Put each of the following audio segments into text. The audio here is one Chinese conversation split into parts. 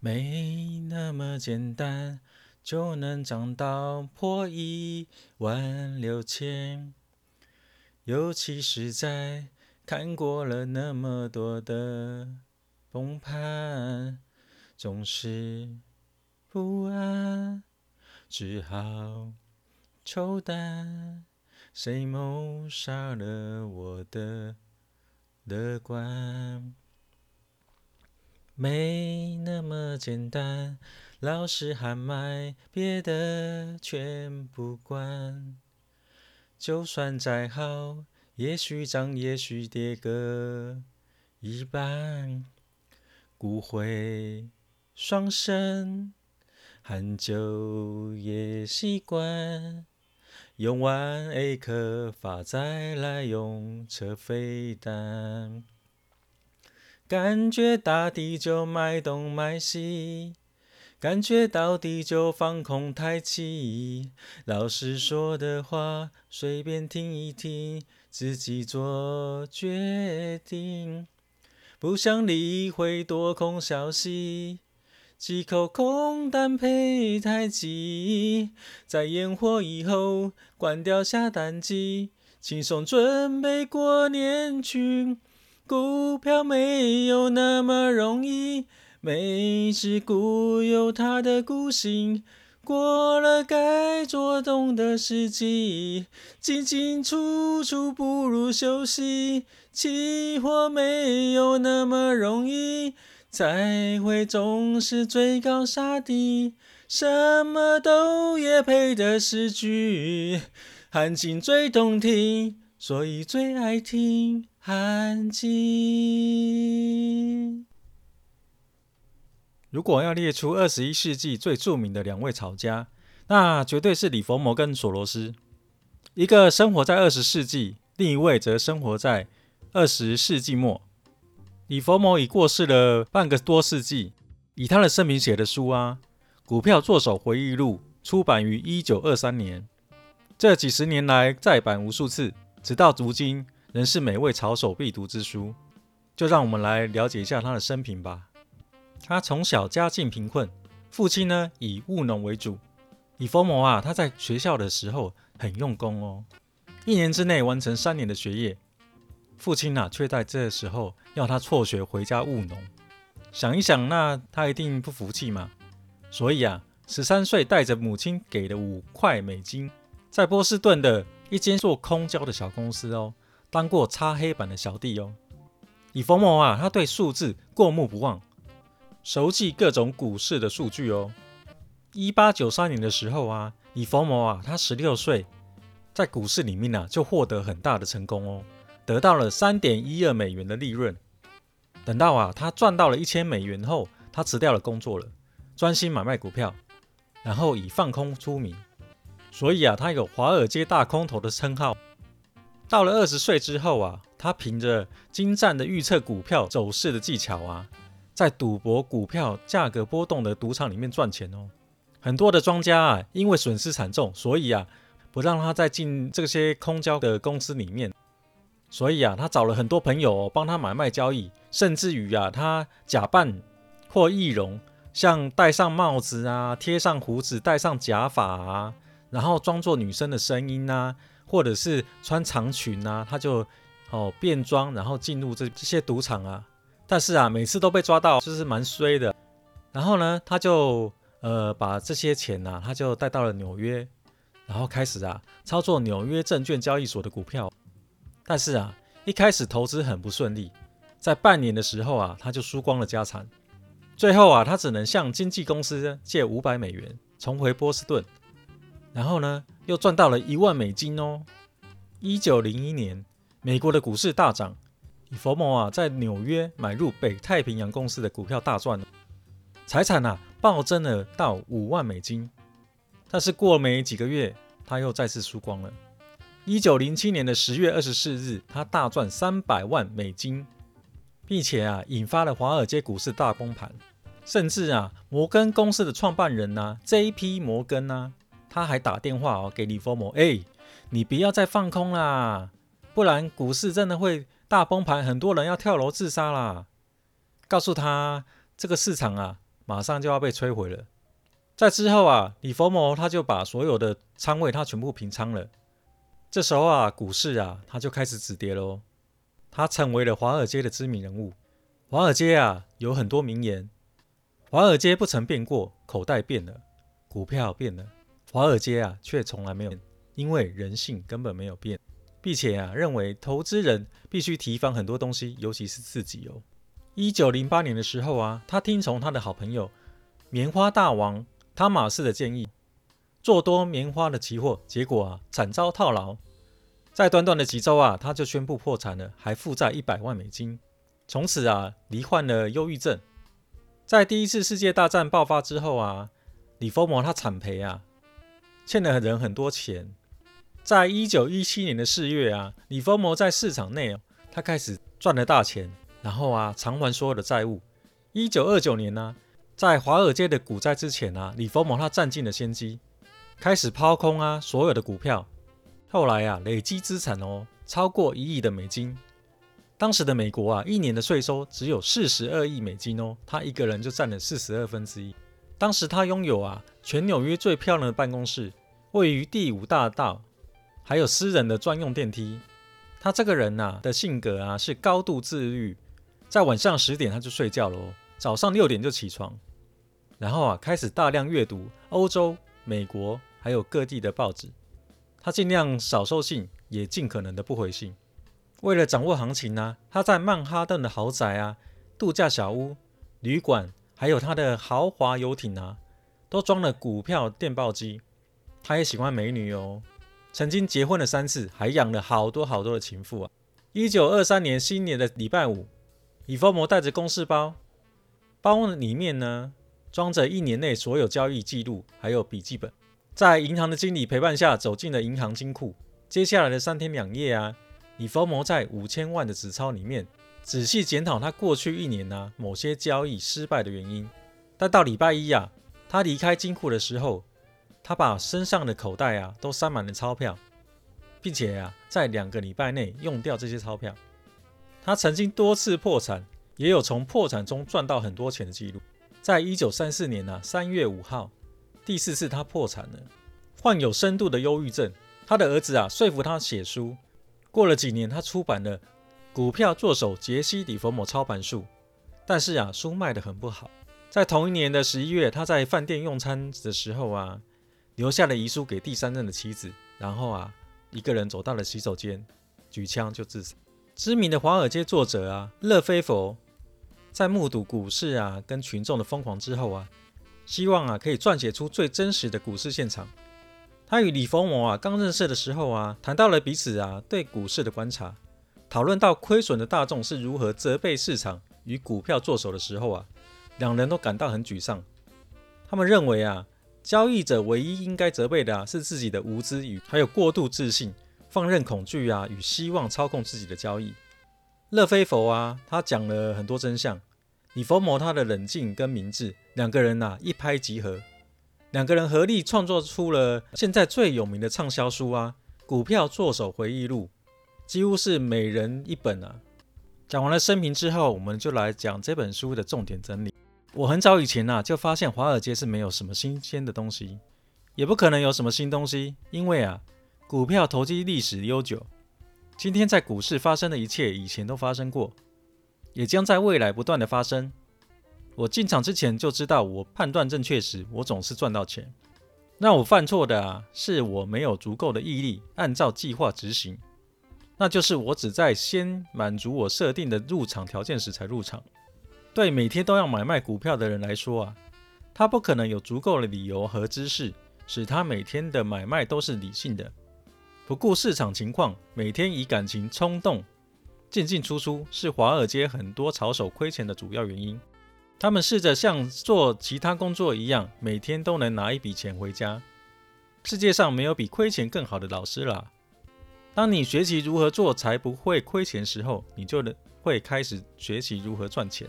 没那么简单就能涨到破一万六千，尤其是在看过了那么多的崩盘，总是不安，只好抽单。谁谋杀了我的乐观？没那么简单，老师喊买，别的全不管。就算再好，也许涨，也许跌个一半。骨灰双生，很久也习惯。用完 A 颗发再来用车飞弹。感觉大地就脉东脉西，感觉到底就放空太气。老师说的话随便听一听，自己做决定。不想理会多空消息，几口空单配太极，在验货以后关掉下单机，轻松准备过年去。股票没有那么容易，每只股有它的股性。过了该做动的时机，进进出出不如休息。期货没有那么容易，才会总是追高杀低。什么都也配的时局，行情最动听，所以最爱听。寒静。如果要列出二十一世纪最著名的两位炒家，那绝对是李佛摩跟索罗斯。一个生活在二十世纪，另一位则生活在二十世纪末。李佛摩已过世了半个多世纪，以他的生平写的书啊，《股票作手回忆录》出版于一九二三年，这几十年来再版无数次，直到如今。仍是每位炒手必读之书，就让我们来了解一下他的生平吧。他从小家境贫困，父亲呢以务农为主。李佛摩啊，他在学校的时候很用功哦，一年之内完成三年的学业。父亲啊，却在这时候要他辍学回家务农。想一想，那他一定不服气嘛。所以啊，十三岁带着母亲给的五块美金，在波士顿的一间做空胶的小公司哦。当过擦黑板的小弟哦，李佛摩啊，他对数字过目不忘，熟记各种股市的数据哦。一八九三年的时候啊，李佛摩啊，他十六岁，在股市里面呢、就获得很大的成功哦，得到了三点一二美元的利润。等到啊，他赚到了一千美元后，他辞掉了工作了，专心买卖股票，然后以放空出名，所以啊，他有华尔街大空头的称号。到了二十岁之后啊，他凭着精湛的预测股票走势的技巧啊，在赌博股票价格波动的赌场里面赚钱哦。很多的庄家啊，因为损失惨重，所以啊，不让他再进这些空交的公司里面。所以啊，他找了很多朋友哦，帮他买卖交易，甚至于啊，他假扮或易容，像戴上帽子啊，贴上胡子，戴上假发啊，然后装作女生的声音啊。或者是穿长裙啊，他就哦变装，然后进入这这些赌场啊。但是啊，每次都被抓到，就是蛮衰的。然后呢，他就呃把这些钱呐、啊，他就带到了纽约，然后开始啊操作纽约证券交易所的股票。但是啊，一开始投资很不顺利，在半年的时候啊，他就输光了家产。最后啊，他只能向经纪公司借五百美元，重回波士顿。然后呢，又赚到了一万美金哦。一九零一年，美国的股市大涨，李佛摩啊在纽约买入北太平洋公司的股票大赚了，财产啊暴增了到五万美金。但是过了没几个月，他又再次输光了。一九零七年的十月二十四日，他大赚三百万美金，并且啊引发了华尔街股市大崩盘，甚至啊摩根公司的创办人呐、啊、J.P. 摩根呐、他还打电话哦给李佛摩，哎，你不要再放空啦，不然股市真的会大崩盘，很多人要跳楼自杀啦。告诉他这个市场啊马上就要被摧毁了。在之后啊，李佛摩他就把所有的仓位他全部平仓了。这时候啊，股市啊，他就开始止跌喽。他成为了华尔街的知名人物。华尔街啊，有很多名言。华尔街不曾变过，口袋变了，股票变了，华尔街啊，却从来没有，因为人性根本没有变，并且啊，认为投资人必须提防很多东西，尤其是自己哦。一九零八年的时候啊，他听从他的好朋友棉花大王汤马士的建议，做多棉花的期货，结果啊，惨遭套牢。在短短的几周啊，他就宣布破产了，还负债一百万美金，从此啊，罹患了忧郁症。在第一次世界大战爆发之后啊，李佛摩他惨赔啊，欠了人很多钱。在一九一七年的四月啊，李佛摩在市场内，他开始赚了大钱。然后啊，偿还所有的债务。一九二九年呢、在华尔街的股灾之前啊，李佛摩他占尽了先机，开始抛空啊所有的股票。后来啊，累积资产哦超过一亿的美金。当时的美国啊，一年的税收只有四十二亿美金哦，他一个人就占了四十二分之一。当时他拥有啊全纽约最漂亮的办公室，位于第五大道，还有私人的专用电梯。他这个人呐、啊、的性格啊是高度自律。在晚上十点他就睡觉了哦，早上六点就起床，然后啊开始大量阅读欧洲、美国还有各地的报纸。他尽量少收信，也尽可能的不回信。为了掌握行情呢、啊，他在曼哈顿的豪宅啊、度假小屋、旅馆，还有他的豪华游艇啊，都装了股票电报机。他也喜欢美女哦，曾经结婚了三次，还养了好多好多的情妇啊。一九二三年新年的礼拜五。以佛摩带着公事包，包里面呢装着一年内所有交易记录，还有笔记本。在银行的经理陪伴下，走进了银行金库。接下来的三天两夜啊，以佛摩在五千万的纸钞里面仔细检讨他过去一年呢、某些交易失败的原因。但到礼拜一啊，他离开金库的时候，他把身上的口袋啊都塞满了钞票，并且啊在两个礼拜内用掉这些钞票。他曾经多次破产，也有从破产中赚到很多钱的记录。在一九三四年啊，三月五号，第四次他破产了，患有深度的忧郁症。他的儿子啊说服他写书。过了几年，他出版了《股票作手杰西·李佛摩操盘术》，但是啊，书卖得很不好。在同一年的十一月，他在饭店用餐的时候啊，留下了遗书给第三任的妻子，然后啊，一个人走到了洗手间，举枪就自杀。知名的华尔街作者啊，勒菲佛，在目睹股市啊跟群众的疯狂之后啊，希望啊可以撰写出最真实的股市现场。他与李佛摩啊刚认识的时候啊，谈到了彼此啊对股市的观察，讨论到亏损的大众是如何责备市场与股票作手的时候啊，两人都感到很沮丧。他们认为啊，交易者唯一应该责备的啊是自己的无知与还有过度自信。放任恐惧啊，与希望操控自己的交易。乐菲佛啊，他讲了很多真相。李佛摩他的冷静跟明智，两个人啊一拍即合，两个人合力创作出了现在最有名的畅销书啊《股票作手回忆录》，几乎是每人一本啊。讲完了生平之后，我们就来讲这本书的重点整理。我很早以前啊就发现华尔街是没有什么新鲜的东西，也不可能有什么新东西，因为啊。股票投机历史悠久，今天在股市发生的一切，以前都发生过，也将在未来不断的发生。我进场之前就知道，我判断正确时，我总是赚到钱。那我犯错的啊，是我没有足够的毅力，按照计划执行。那就是我只在先满足我设定的入场条件时才入场。对每天都要买卖股票的人来说啊，他不可能有足够的理由和知识，使他每天的买卖都是理性的。不顾市场情况，每天以感情冲动进进出出，是华尔街很多炒手亏钱的主要原因。他们试着像做其他工作一样，每天都能拿一笔钱回家。世界上没有比亏钱更好的老师了。当你学习如何做才不会亏钱时候，你就能会开始学习如何赚钱。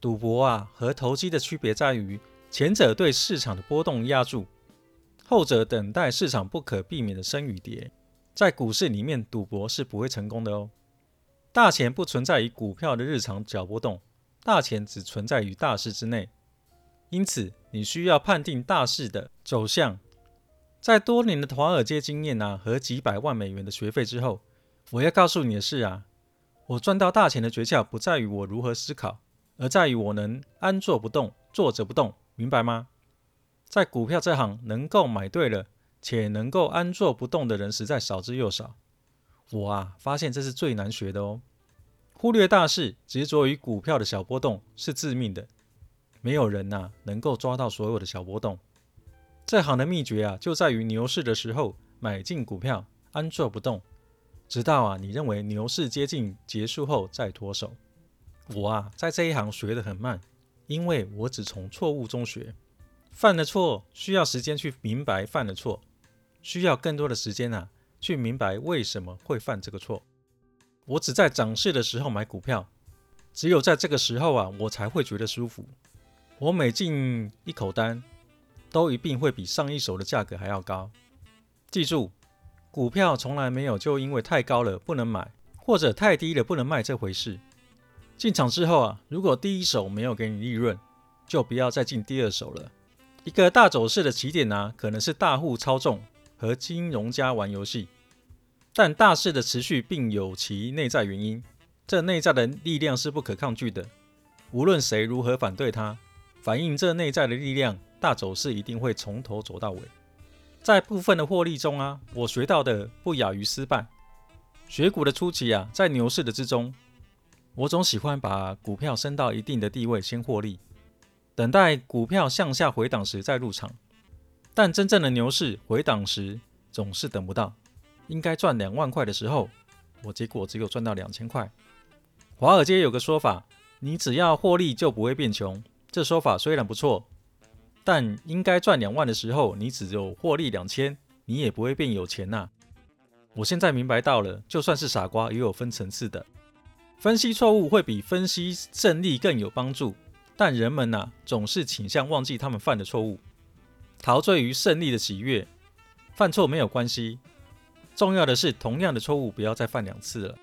赌博啊和投机的区别在于，前者对市场的波动押注，后者等待市场不可避免的升与跌。在股市里面赌博是不会成功的哦。大钱不存在于股票的日常小波动，大钱只存在于大势之内。因此你需要判定大势的走向。在多年的华尔街经验啊和几百万美元的学费之后，我要告诉你的是啊，我赚到大钱的诀窍不在于我如何思考，而在于我能安坐不动，坐着不动，明白吗？在股票这行，能够买对了且能够安坐不动的人实在少之又少。我啊，发现这是最难学的哦。忽略大势，执着于股票的小波动是致命的。没有人呐、啊、能够抓到所有的小波动。这行的秘诀啊，就在于牛市的时候买进股票，安坐不动，直到啊你认为牛市接近结束后再脱手。我啊在这一行学得很慢，因为我只从错误中学，犯了错需要时间去明白犯了错，需要更多的时间啊。去明白为什么会犯这个错。我只在涨势的时候买股票，只有在这个时候啊，我才会觉得舒服。我每进一口单，都一定会比上一手的价格还要高。记住，股票从来没有就因为太高了不能买，或者太低了不能卖这回事。进场之后啊，如果第一手没有给你利润，就不要再进第二手了。一个大走势的起点呢、可能是大户操纵。和金融家玩游戏，但大势的持续并有其内在原因，这内在的力量是不可抗拒的。无论谁如何反对它，反映这内在的力量，大走势一定会从头走到尾。在部分的获利中啊，我学到的不亚于失败。学股的初期啊，在牛市的之中，我总喜欢把股票升到一定的地位先获利，等待股票向下回档时再入场。但真正的牛市回档时，总是等不到。应该赚两万块的时候，我结果只有赚到两千块。华尔街有个说法：你只要获利就不会变穷。这说法虽然不错，但应该赚两万的时候，你只有获利两千，你也不会变有钱呐。我现在明白到了，就算是傻瓜也有分层次的。分析错误会比分析胜利更有帮助，但人们呐，总是倾向忘记他们犯的错误。陶醉于胜利的喜悦，犯错没有关系，重要的是同样的错误不要再犯两次了。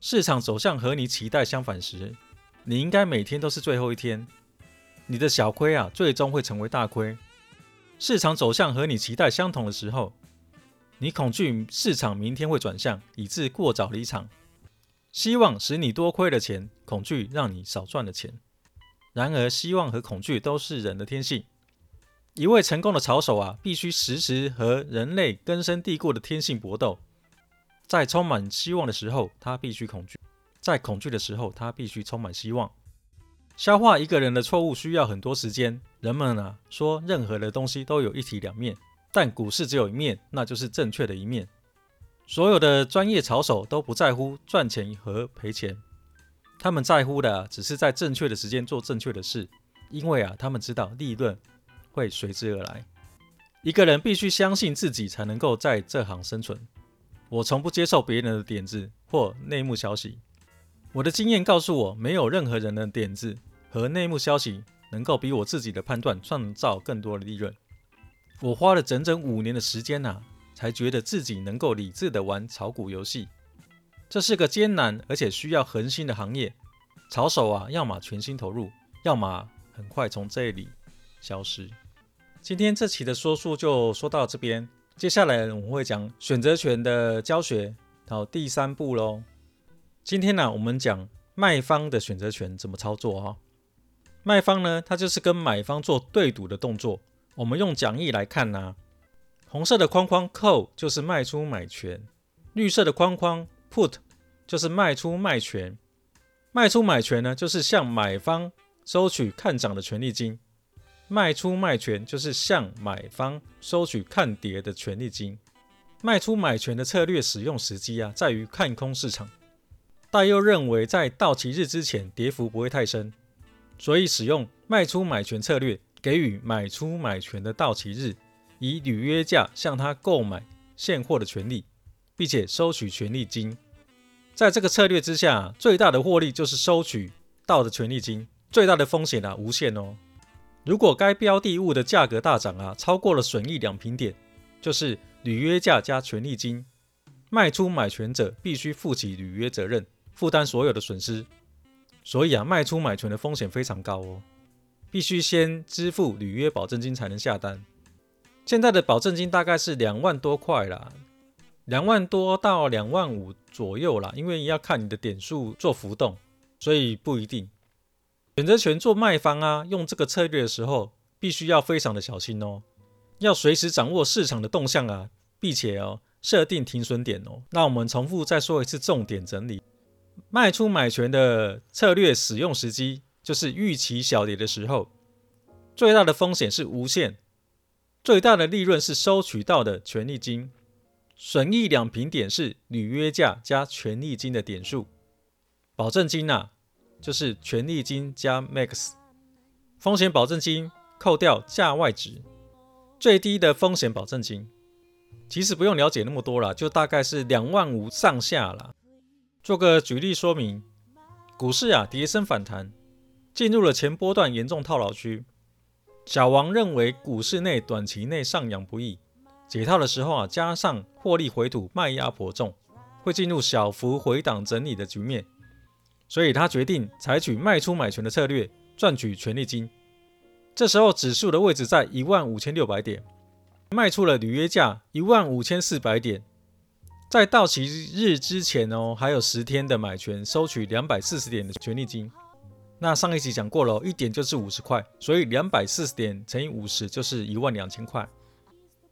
市场走向和你期待相反时，你应该每天都是最后一天。你的小亏啊，最终会成为大亏。市场走向和你期待相同的时候，你恐惧市场明天会转向，以致过早离场。希望使你多亏了钱，恐惧让你少赚了钱。然而，希望和恐惧都是人的天性。一位成功的炒手啊，必须时时和人类根深蒂固的天性搏斗。在充满希望的时候，他必须恐惧；在恐惧的时候，他必须充满希望。消化一个人的错误需要很多时间。人们啊说，任何的东西都有一体两面，但股市只有一面，那就是正确的一面。所有的专业炒手都不在乎赚钱和赔钱，他们在乎的只是在正确的时间做正确的事，因为啊，他们知道利润。会随之而来。一个人必须相信自己，才能够在这行生存。我从不接受别人的点子或内幕消息。我的经验告诉我，没有任何人的点子和内幕消息能够比我自己的判断创造更多的利润。我花了整整五年的时间呐、啊，才觉得自己能够理智地玩炒股游戏。这是个艰难而且需要恒心的行业。炒手啊，要么全心投入，要么很快从这里消失。今天这期的说书就说到这边，接下来我们会讲选择权的教学，到，第三步喽。今天呢，我们讲卖方的选择权怎么操作哈。卖方呢，它就是跟买方做对赌的动作。我们用讲义来看呢，红色的框框 call 就是卖出买权，绿色的框框 put 就是卖出卖权。卖出买权呢，就是向买方收取看涨的权利金。卖出卖权就是向买方收取看跌的权利金。卖出买权的策略使用时机啊，在于看空市场，但又认为在到期日之前跌幅不会太深，所以使用卖出买权策略，给予买出买权的到期日，以履约价向他购买现货的权利，并且收取权利金。在这个策略之下，最大的获利就是收取到的权利金，最大的风险啊，无限哦。如果该标的物的价格大涨啊，超过了损益两平点，就是履约价加权利金，卖出买权者必须负起履约责任，负担所有的损失。所以啊，卖出买权的风险非常高哦。必须先支付履约保证金才能下单。现在的保证金大概是两万多块啦，两万多到两万五左右啦，因为要看你的点数做浮动，所以不一定。选择权做卖方啊，用这个策略的时候，必须要非常的小心哦，要随时掌握市场的动向啊，并且哦设定停损点哦。那我们重复再说一次重点整理：卖出买权的策略使用时机，就是预期小跌的时候，最大的风险是无限。最大的利润是收取到的权利金，损益两平点是履约价加权利金的点数，保证金啊就是权利金加 max，风险保证金扣掉价外值，最低的风险保证金，其实不用了解那么多啦，就大概是两万五上下啦。做个举例说明，股市啊跌升反弹，进入了前波段严重套牢区。小王认为股市内短期内上扬不易，解套的时候啊，加上获利回吐卖压颇重，会进入小幅回档整理的局面，所以他决定采取卖出买权的策略，赚取权利金。这时候指数的位置在一万五千六百点，卖出了履约价一万五千四百点，在到期日之前哦，还有十天的买权，收取两百四十点的权利金。那上一集讲过了，一点就是五十块，所以两百四十点乘以五十就是一万两千块。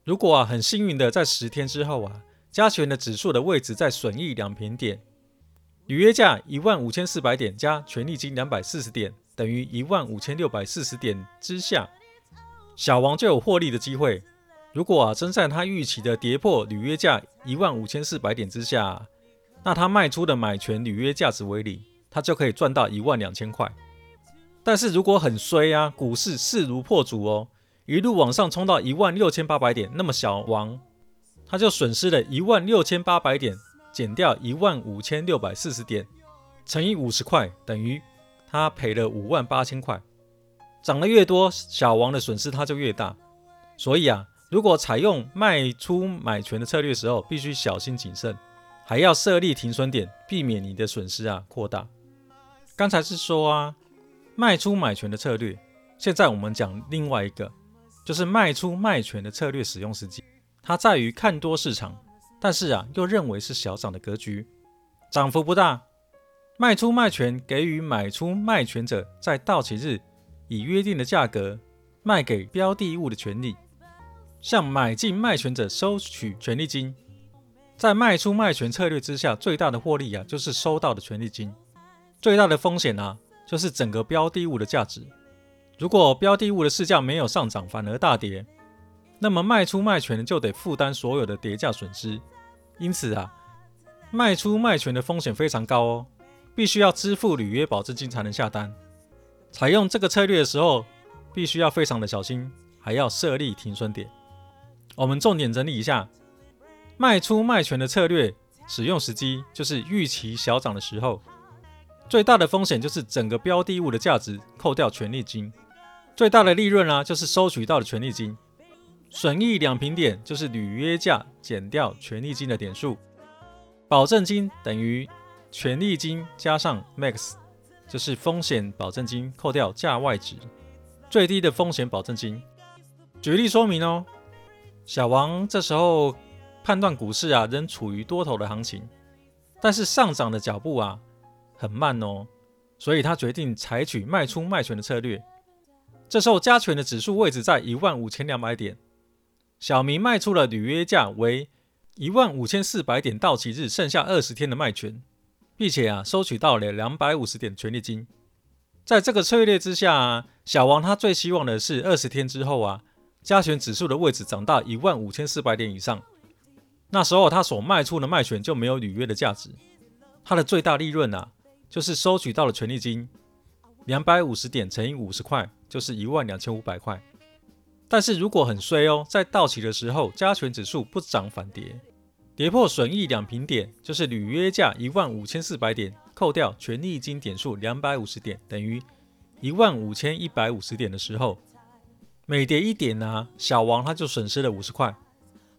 如果啊很幸运的在十天之后啊，加权的指数的位置在损益两平点，履约价一万五千四百点加权利金两百四十点等于一万五千六百四十点之下，小王就有获利的机会。如果啊真在他预期的跌破履约价一万五千四百点之下，那他卖出的买权履约价值为零。他就可以赚到一万两千块，但是如果很衰啊，股市势如破竹哦，一路往上冲到一万六千八百点，那么小王他就损失了一万六千八百点，减掉一万五千六百四十点，乘以五十块，等于他赔了五万八千块。涨得越多，小王的损失他就越大。所以啊，如果采用卖出买权的策略时候，必须小心谨慎，还要设立停损点，避免你的损失啊扩大。刚才是说啊，卖出买权的策略。现在我们讲另外一个，就是卖出卖权的策略使用时机。它在于看多市场，但是啊，又认为是小涨的格局，涨幅不大。卖出卖权给予买出卖权者在到期日以约定的价格卖给标的物的权利，向买进卖权者收取权利金。在卖出卖权策略之下，最大的获利啊，就是收到的权利金。最大的风险呢、啊，就是整个标的物的价值。如果标的物的市价没有上涨，反而大跌，那么卖出卖权就得负担所有的跌价损失。因此啊，卖出卖权的风险非常高哦，必须要支付履约保证金才能下单。采用这个策略的时候，必须要非常的小心，还要设立停损点。我们重点整理一下，卖出卖权的策略使用时机，就是预期小涨的时候。最大的风险就是整个标的物的价值扣掉权利金，最大的利润呢、就是收取到的权利金。损益两平点就是履约价减掉权利金的点数，保证金等于权利金加上 max，就是风险保证金扣掉价外值，最低的风险保证金。举例说明哦，小王这时候判断股市啊仍处于多头的行情，但是上涨的脚步啊。很慢哦，所以他决定采取卖出卖权的策略。这时候加权的指数位置在一万五千两百点，小明卖出了履约价为一万五千四百点到期日剩下二十天的卖权，并且啊收取到了两百五十点权利金。在这个策略之下，小王他最希望的是二十天之后啊，加权指数的位置涨到一万五千四百点以上，那时候他所卖出的卖权就没有履约的价值，他的最大利润啊。就是收取到了权利金，两百五十点乘以五十块，就是一万两千五百块。但是如果很衰哦，在到期的时候，加权指数不涨反跌，跌破损益两平点，就是履约价一万五千四百点，扣掉权利金点数两百五十点，等于一万五千一百五十点的时候，每跌一点呢、啊，小王他就损失了五十块。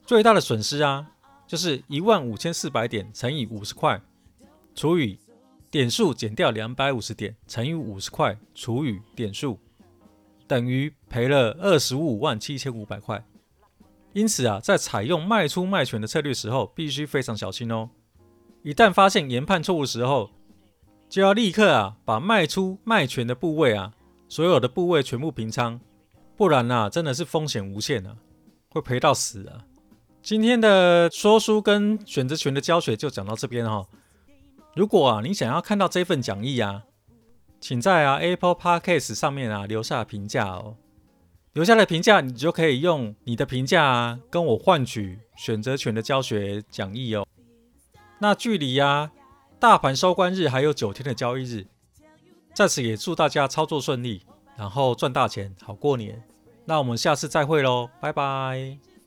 最大的损失啊，就是一万五千四百点乘以五十块，除以。点数减掉两百五十点乘以五十块除以点数，等于赔了二十五万七千五百块。因此啊，在采用卖出卖权的策略时候，必须非常小心哦。一旦发现研判错误时候，就要立刻啊把卖出卖权的部位啊，所有的部位全部平仓，不然呐、啊，真的是风险无限啊，会赔到死啊。今天的说书跟选择权的教学就讲到这边哈、哦。如果啊你想要看到这份讲义啊，请在啊 Apple Podcast 上面啊留下评价哦。留下的评价，你就可以用你的评价啊，跟我换取选择权的教学讲义哦。那距离呀、啊，大盘收官日还有九天的交易日，在此也祝大家操作顺利，然后赚大钱，好过年。那我们下次再会喽，拜拜。